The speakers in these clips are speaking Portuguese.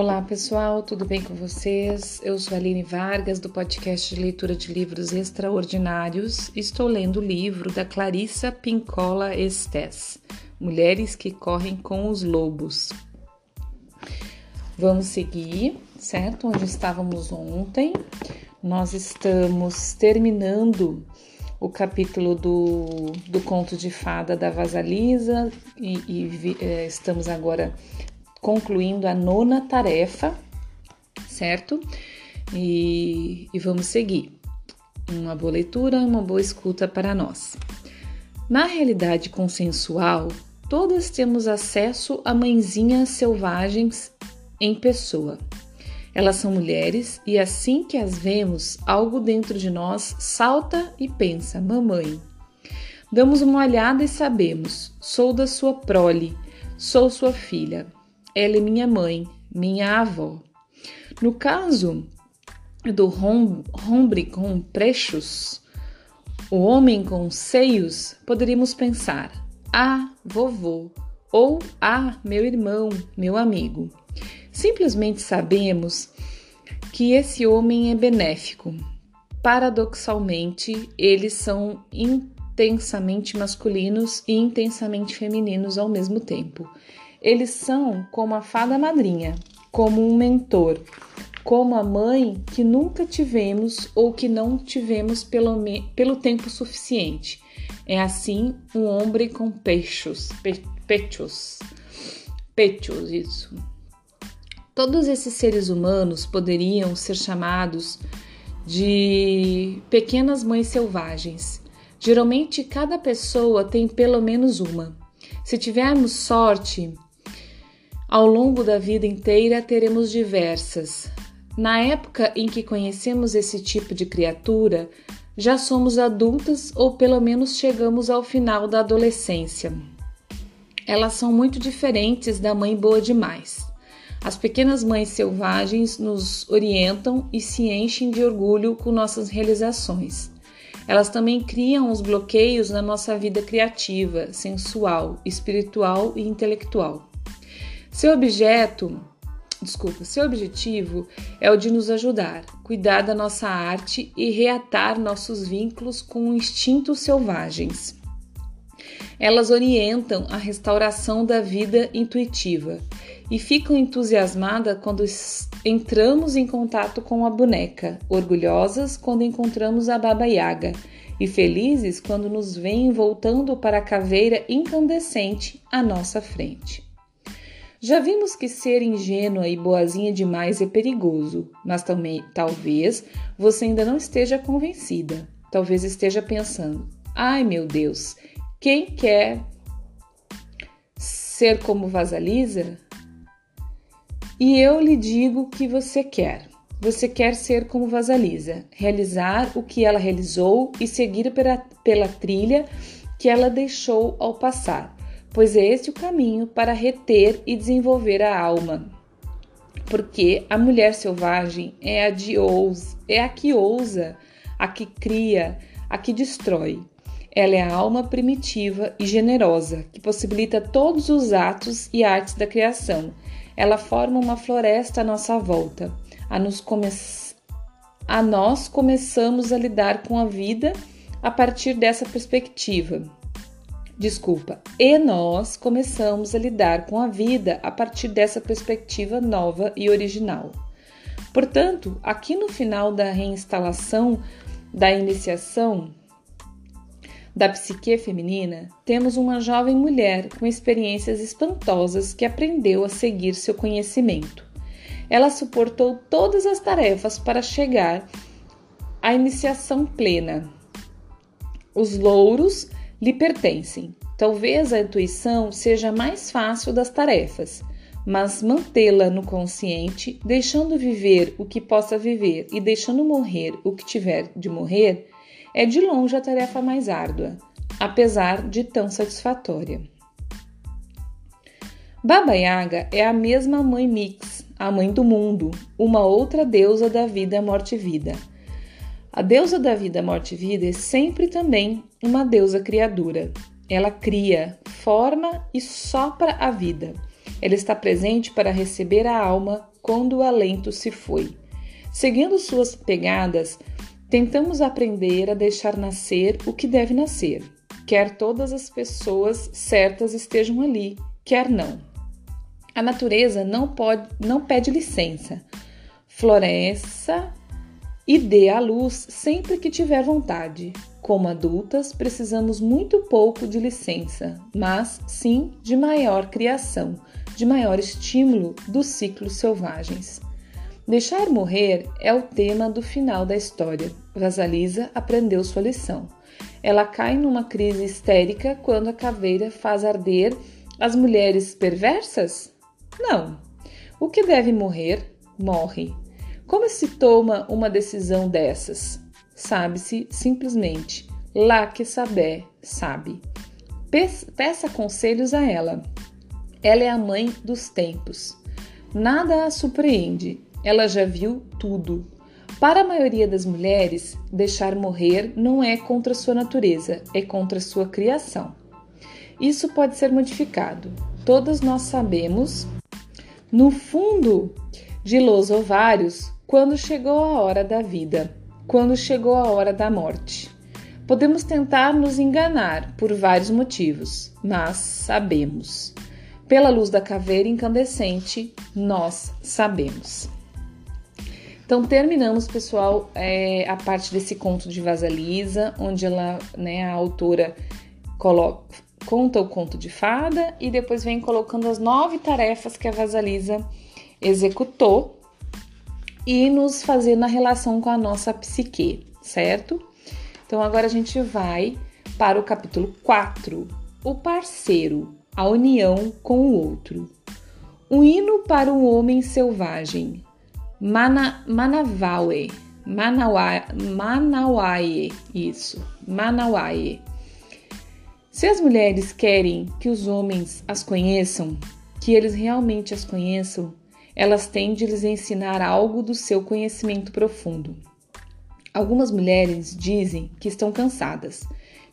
Olá pessoal, tudo bem com vocês? Eu sou Aline Vargas do podcast de leitura de livros extraordinários. Estou lendo o livro da Clarissa Pincola Estes, Mulheres que Correm com os Lobos. Vamos seguir, certo? Onde estávamos ontem. Nós estamos terminando o capítulo do, do conto de fada da Vasalisa e, e eh, estamos agora concluindo a nona tarefa, certo? E, e vamos seguir. Uma boa leitura uma boa escuta para nós. Na realidade consensual, todas temos acesso a mãezinhas selvagens em pessoa. Elas são mulheres e assim que as vemos, algo dentro de nós salta e pensa: Mamãe. Damos uma olhada e sabemos: sou da sua prole, sou sua filha. Ela é minha mãe, minha avó. No caso do hombre com prechos, o homem com seios, poderíamos pensar: ah, vovô, ou ah, meu irmão, meu amigo. Simplesmente sabemos que esse homem é benéfico. Paradoxalmente, eles são intensamente masculinos e intensamente femininos ao mesmo tempo. Eles são como a fada madrinha, como um mentor, como a mãe que nunca tivemos ou que não tivemos pelo, pelo tempo suficiente. É assim um homem com pechos, pe, pechos, isso. Todos esses seres humanos poderiam ser chamados de pequenas mães selvagens. Geralmente, cada pessoa tem pelo menos uma. Se tivermos sorte, ao longo da vida inteira teremos diversas. Na época em que conhecemos esse tipo de criatura, já somos adultas ou pelo menos chegamos ao final da adolescência. Elas são muito diferentes da mãe boa demais. As pequenas mães selvagens nos orientam e se enchem de orgulho com nossas realizações. Elas também criam os bloqueios na nossa vida criativa, sensual, espiritual e intelectual. Seu objeto, desculpa, seu objetivo é o de nos ajudar, cuidar da nossa arte e reatar nossos vínculos com instintos selvagens. Elas orientam a restauração da vida intuitiva e ficam entusiasmadas quando entramos em contato com a boneca, orgulhosas quando encontramos a Baba Yaga e felizes quando nos veem voltando para a caveira incandescente à nossa frente. Já vimos que ser ingênua e boazinha demais é perigoso, mas também talvez você ainda não esteja convencida. Talvez esteja pensando: ai meu Deus, quem quer ser como Vasalisa? E eu lhe digo que você quer. Você quer ser como Vasalisa, realizar o que ela realizou e seguir pela, pela trilha que ela deixou ao passar pois é este o caminho para reter e desenvolver a alma. Porque a mulher selvagem é a, de ousa, é a que ousa, a que cria, a que destrói. Ela é a alma primitiva e generosa, que possibilita todos os atos e artes da criação. Ela forma uma floresta à nossa volta. A, nos come... a nós começamos a lidar com a vida a partir dessa perspectiva desculpa, e nós começamos a lidar com a vida a partir dessa perspectiva nova e original. Portanto, aqui no final da reinstalação da iniciação da psique feminina, temos uma jovem mulher com experiências espantosas que aprendeu a seguir seu conhecimento. Ela suportou todas as tarefas para chegar à iniciação plena. Os louros lhe pertencem. Talvez a intuição seja mais fácil das tarefas, mas mantê-la no consciente, deixando viver o que possa viver e deixando morrer o que tiver de morrer, é de longe a tarefa mais árdua, apesar de tão satisfatória. Baba Yaga é a mesma mãe Mix, a mãe do mundo, uma outra deusa da vida, morte e vida. A deusa da vida, morte e vida é sempre também uma deusa criadora. Ela cria, forma e sopra a vida. Ela está presente para receber a alma quando o alento se foi. Seguindo suas pegadas, tentamos aprender a deixar nascer o que deve nascer, quer todas as pessoas certas estejam ali, quer não. A natureza não pode, não pede licença. Floresça e dê à luz sempre que tiver vontade. Como adultas, precisamos muito pouco de licença, mas sim de maior criação, de maior estímulo dos ciclos selvagens. Deixar morrer é o tema do final da história. Vasalisa aprendeu sua lição. Ela cai numa crise histérica quando a caveira faz arder as mulheres perversas? Não. O que deve morrer, morre. Como se toma uma decisão dessas? Sabe-se simplesmente. Lá que saber, sabe. Peça conselhos a ela. Ela é a mãe dos tempos. Nada a surpreende. Ela já viu tudo. Para a maioria das mulheres, deixar morrer não é contra sua natureza, é contra sua criação. Isso pode ser modificado. Todas nós sabemos, no fundo de los ovários, quando chegou a hora da vida, quando chegou a hora da morte. Podemos tentar nos enganar por vários motivos, mas sabemos. Pela luz da caveira incandescente, nós sabemos. Então terminamos, pessoal, é, a parte desse conto de Vasalisa, onde ela, né, a autora coloca, conta o conto de fada e depois vem colocando as nove tarefas que a Vasalisa executou e nos fazer na relação com a nossa psique, certo? Então agora a gente vai para o capítulo 4, o parceiro, a união com o outro. Um hino para um homem selvagem. Mana, Manavaue, Manauaie, isso, Manauaie. Se as mulheres querem que os homens as conheçam, que eles realmente as conheçam, elas têm de lhes ensinar algo do seu conhecimento profundo. Algumas mulheres dizem que estão cansadas,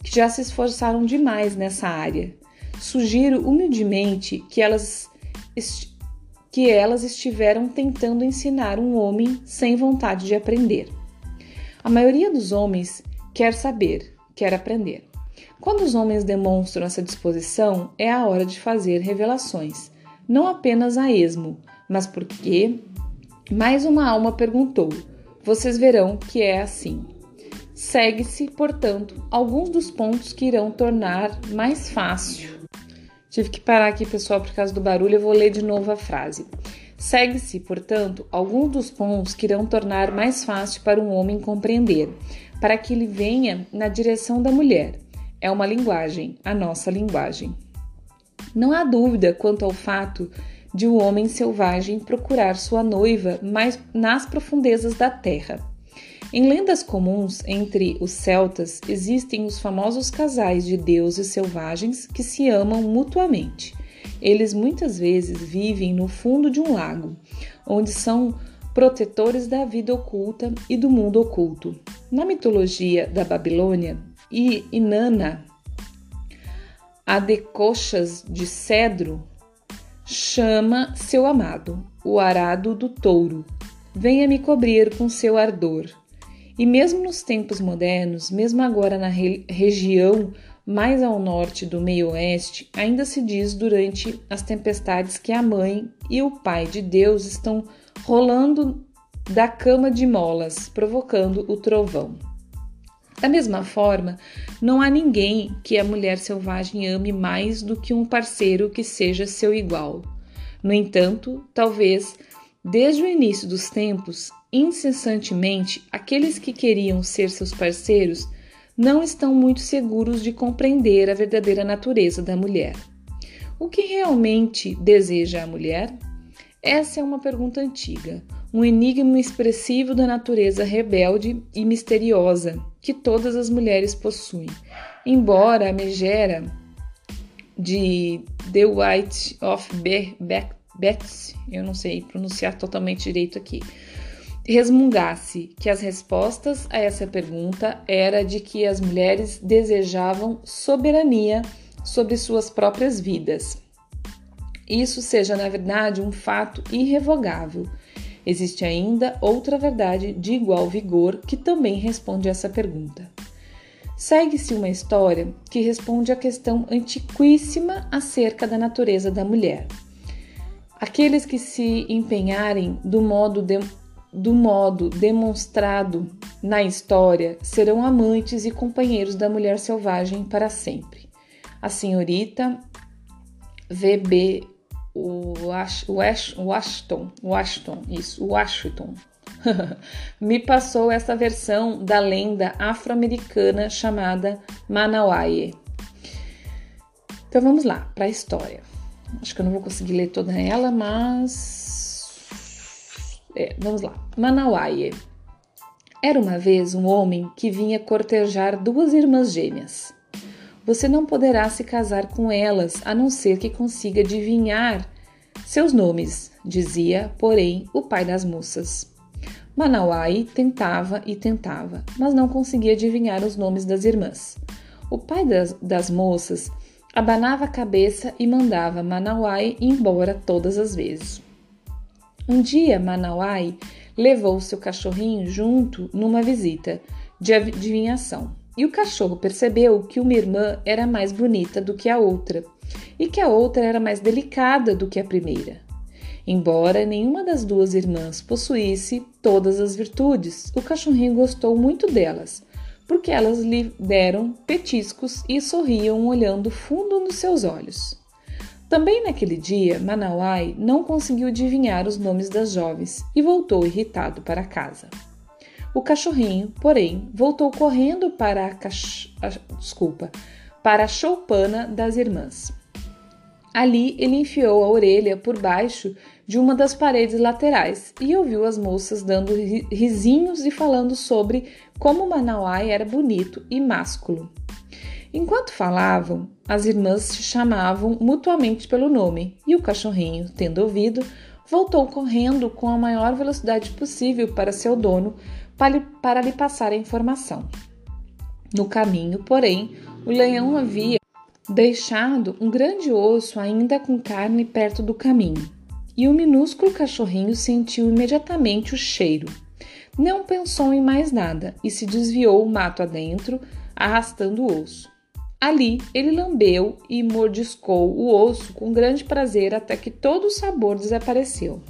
que já se esforçaram demais nessa área. Sugiro humildemente que elas, que elas estiveram tentando ensinar um homem sem vontade de aprender. A maioria dos homens quer saber, quer aprender. Quando os homens demonstram essa disposição, é a hora de fazer revelações, não apenas a esmo, mas porque mais uma alma perguntou. Vocês verão que é assim. Segue-se, portanto, alguns dos pontos que irão tornar mais fácil. Tive que parar aqui, pessoal, por causa do barulho, eu vou ler de novo a frase. Segue-se, portanto, alguns dos pontos que irão tornar mais fácil para um homem compreender, para que ele venha na direção da mulher. É uma linguagem, a nossa linguagem. Não há dúvida quanto ao fato de um homem selvagem procurar sua noiva mais nas profundezas da terra. Em lendas comuns entre os celtas existem os famosos casais de deuses selvagens que se amam mutuamente. Eles muitas vezes vivem no fundo de um lago, onde são protetores da vida oculta e do mundo oculto. Na mitologia da Babilônia, Inanna, a de coxas de cedro chama seu amado, o arado do touro. Venha me cobrir com seu ardor. E mesmo nos tempos modernos, mesmo agora na re região mais ao norte do meio-oeste, ainda se diz durante as tempestades que a mãe e o pai de Deus estão rolando da cama de molas, provocando o trovão. Da mesma forma, não há ninguém que a mulher selvagem ame mais do que um parceiro que seja seu igual. No entanto, talvez, desde o início dos tempos, incessantemente, aqueles que queriam ser seus parceiros não estão muito seguros de compreender a verdadeira natureza da mulher. O que realmente deseja a mulher? Essa é uma pergunta antiga, um enigma expressivo da natureza rebelde e misteriosa que todas as mulheres possuem. Embora a megera de The White of Betsy, eu não sei pronunciar totalmente direito aqui, resmungasse que as respostas a essa pergunta era de que as mulheres desejavam soberania sobre suas próprias vidas isso seja, na verdade, um fato irrevogável. Existe ainda outra verdade de igual vigor que também responde essa pergunta. Segue-se uma história que responde à questão antiquíssima acerca da natureza da mulher. Aqueles que se empenharem do modo, de, do modo demonstrado na história serão amantes e companheiros da mulher selvagem para sempre. A senhorita V.B. Washington, Washington, isso, Washington, me passou essa versão da lenda afro-americana chamada Manauaie. Então vamos lá para a história. Acho que eu não vou conseguir ler toda ela, mas é, vamos lá. Manauaie. Era uma vez um homem que vinha cortejar duas irmãs gêmeas. Você não poderá se casar com elas a não ser que consiga adivinhar seus nomes, dizia, porém, o pai das moças. Manauai tentava e tentava, mas não conseguia adivinhar os nomes das irmãs. O pai das, das moças abanava a cabeça e mandava Manauai embora todas as vezes. Um dia, Manauai levou seu cachorrinho junto numa visita de adivinhação. E o cachorro percebeu que uma irmã era mais bonita do que a outra e que a outra era mais delicada do que a primeira. Embora nenhuma das duas irmãs possuísse todas as virtudes, o cachorrinho gostou muito delas, porque elas lhe deram petiscos e sorriam olhando fundo nos seus olhos. Também naquele dia, Manauai não conseguiu adivinhar os nomes das jovens e voltou irritado para casa. O cachorrinho, porém, voltou correndo para a, cach... desculpa, para a choupana das irmãs. Ali ele enfiou a orelha por baixo de uma das paredes laterais e ouviu as moças dando risinhos e falando sobre como Manauai era bonito e másculo. Enquanto falavam, as irmãs se chamavam mutuamente pelo nome e o cachorrinho, tendo ouvido, voltou correndo com a maior velocidade possível para seu dono para, lhe passar a informação. No caminho, porém, o leão havia deixado um grande osso ainda com carne perto do caminho e o minúsculo cachorrinho sentiu imediatamente o cheiro. Não pensou em mais nada e se desviou o mato adentro, arrastando o osso. Ali ele lambeu e mordiscou o osso com grande prazer até que todo o sabor desapareceu.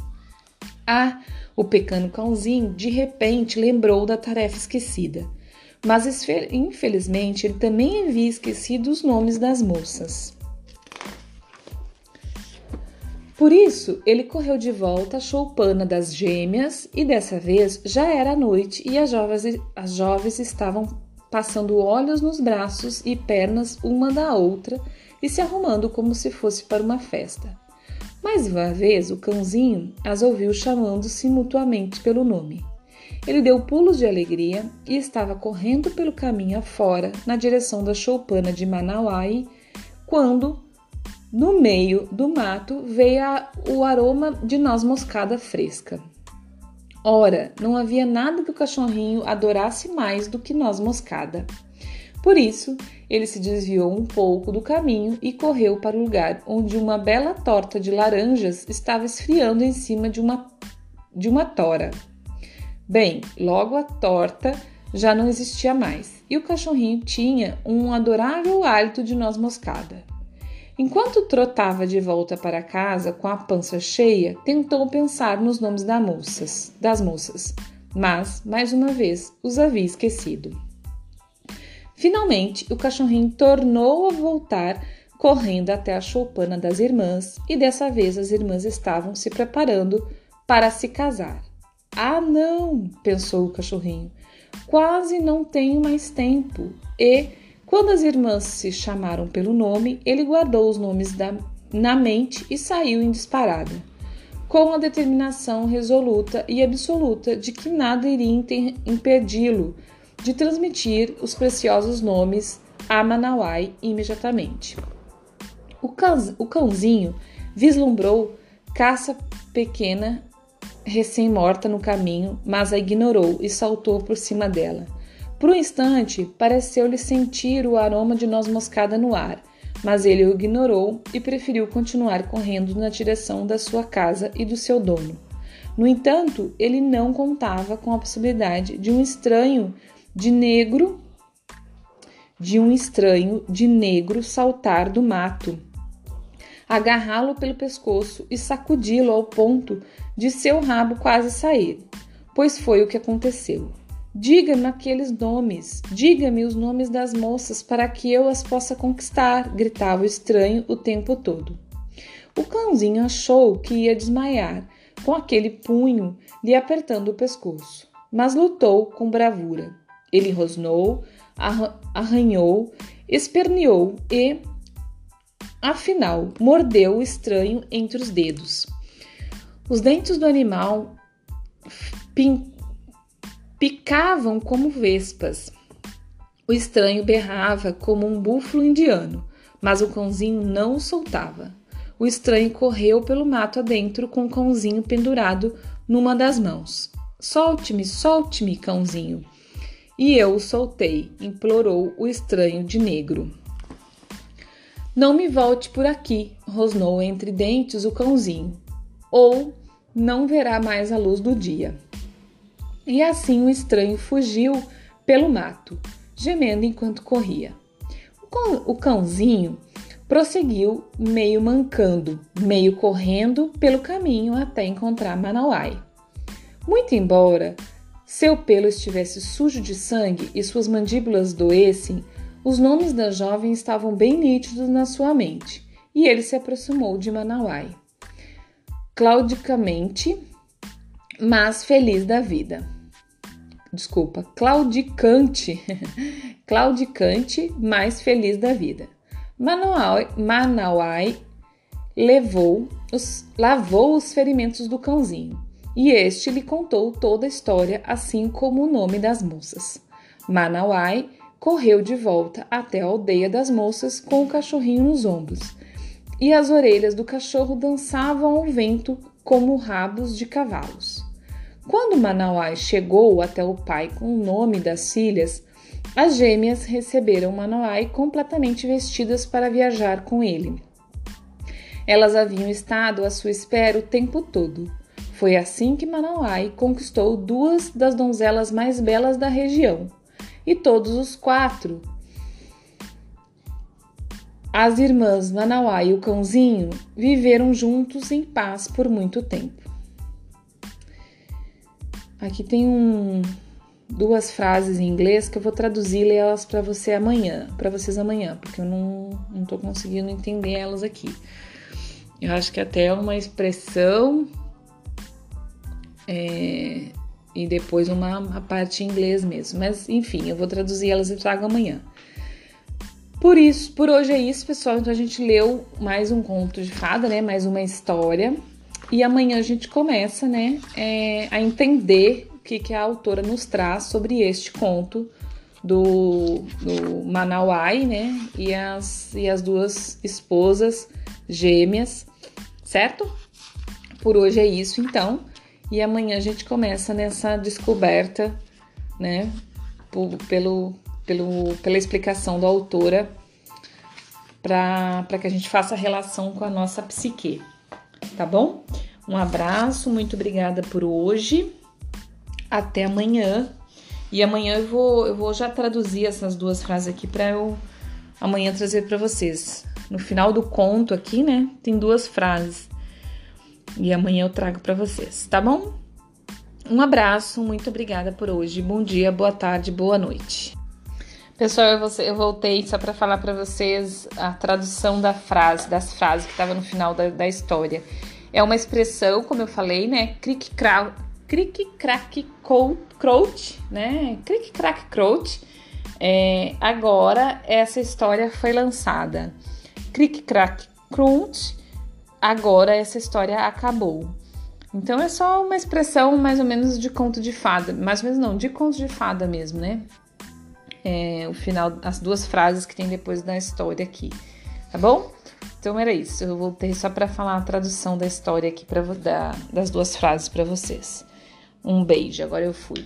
Ah, o pequeno cãozinho de repente lembrou da tarefa esquecida, mas infelizmente ele também havia esquecido os nomes das moças. Por isso, ele correu de volta à choupana das gêmeas e dessa vez já era noite e as jovens, as jovens estavam passando olhos nos braços e pernas uma da outra e se arrumando como se fosse para uma festa. Mais uma vez, o cãozinho as ouviu chamando-se mutuamente pelo nome. Ele deu pulos de alegria e estava correndo pelo caminho afora, na direção da choupana de Manauai, quando no meio do mato veio a, o aroma de noz moscada fresca. Ora, não havia nada que o cachorrinho adorasse mais do que noz moscada. Por isso, ele se desviou um pouco do caminho e correu para o lugar onde uma bela torta de laranjas estava esfriando em cima de uma, de uma tora. Bem, logo a torta já não existia mais e o cachorrinho tinha um adorável hálito de noz moscada. Enquanto trotava de volta para casa com a pança cheia, tentou pensar nos nomes das moças, das moças, mas, mais uma vez, os havia esquecido. Finalmente, o cachorrinho tornou a voltar correndo até a choupana das irmãs e dessa vez as irmãs estavam se preparando para se casar. Ah, não! pensou o cachorrinho. Quase não tenho mais tempo e quando as irmãs se chamaram pelo nome, ele guardou os nomes da, na mente e saiu em disparada, com a determinação resoluta e absoluta de que nada iria impedi-lo de transmitir os preciosos nomes a Manauai imediatamente. O, o cãozinho vislumbrou caça pequena recém-morta no caminho, mas a ignorou e saltou por cima dela. Por um instante, pareceu-lhe sentir o aroma de noz moscada no ar, mas ele o ignorou e preferiu continuar correndo na direção da sua casa e do seu dono. No entanto, ele não contava com a possibilidade de um estranho de negro de um estranho de negro saltar do mato, agarrá-lo pelo pescoço e sacudi-lo ao ponto de seu rabo quase sair, pois foi o que aconteceu. Diga-me aqueles nomes, diga-me os nomes das moças para que eu as possa conquistar, gritava o estranho o tempo todo. O cãozinho achou que ia desmaiar, com aquele punho lhe apertando o pescoço, mas lutou com bravura. Ele rosnou, arranhou, esperneou e, afinal, mordeu o estranho entre os dedos. Os dentes do animal picavam como vespas. O estranho berrava como um búfalo indiano, mas o cãozinho não o soltava. O estranho correu pelo mato adentro com o cãozinho pendurado numa das mãos. Solte-me, solte-me, cãozinho. E eu o soltei, implorou o estranho de negro. Não me volte por aqui, rosnou entre dentes o cãozinho, ou não verá mais a luz do dia. E assim o estranho fugiu pelo mato, gemendo enquanto corria. O cãozinho prosseguiu meio mancando, meio correndo pelo caminho até encontrar Manauai. Muito embora seu pelo estivesse sujo de sangue e suas mandíbulas doessem, os nomes da jovem estavam bem nítidos na sua mente, e ele se aproximou de Manauai. Claudicamente, mas feliz da vida desculpa, claudicante, claudicante, mais feliz da vida. Manauai, Manauai levou os, lavou os ferimentos do cãozinho e este lhe contou toda a história, assim como o nome das moças. Manauai correu de volta até a aldeia das moças com o cachorrinho nos ombros, e as orelhas do cachorro dançavam ao vento como rabos de cavalos. Quando Manauai chegou até o pai com o nome das filhas, as gêmeas receberam Manauai completamente vestidas para viajar com ele. Elas haviam estado à sua espera o tempo todo. Foi assim que Manauai conquistou duas das donzelas mais belas da região. E todos os quatro, as irmãs Manauai e o cãozinho, viveram juntos em paz por muito tempo. Aqui tem um, duas frases em inglês que eu vou traduzir e elas para você amanhã, para vocês amanhã, porque eu não, não conseguindo entender elas aqui. Eu acho que até uma expressão é, e depois uma, uma parte em inglês mesmo. Mas enfim, eu vou traduzir elas e trago amanhã. Por isso, por hoje é isso, pessoal. Então a gente leu mais um conto de fada, né? Mais uma história. E amanhã a gente começa, né, é, a entender o que, que a autora nos traz sobre este conto do, do Manauai, né, e as, e as duas esposas gêmeas, certo? Por hoje é isso, então. E amanhã a gente começa nessa descoberta, né, pelo, pelo, pela explicação da autora, para que a gente faça relação com a nossa psique tá bom? Um abraço, muito obrigada por hoje. Até amanhã. E amanhã eu vou, eu vou já traduzir essas duas frases aqui para eu amanhã trazer para vocês. No final do conto aqui, né, tem duas frases. E amanhã eu trago para vocês, tá bom? Um abraço, muito obrigada por hoje. Bom dia, boa tarde, boa noite. Pessoal, eu, voltei só para falar para vocês a tradução da frase, das frases que estava no final da, da, história. É uma expressão, como eu falei, né? Cric cric crack croach, né? Cric crack croach. É, agora essa história foi lançada. Cric crack crunch. Agora essa história acabou. Então é só uma expressão mais ou menos de conto de fada, mais ou menos não, de conto de fada mesmo, né? é, o final, as duas frases que tem depois da história aqui, tá bom? Então era isso. Eu voltei só para falar a tradução da história aqui para das duas frases para vocês. Um beijo. Agora eu fui.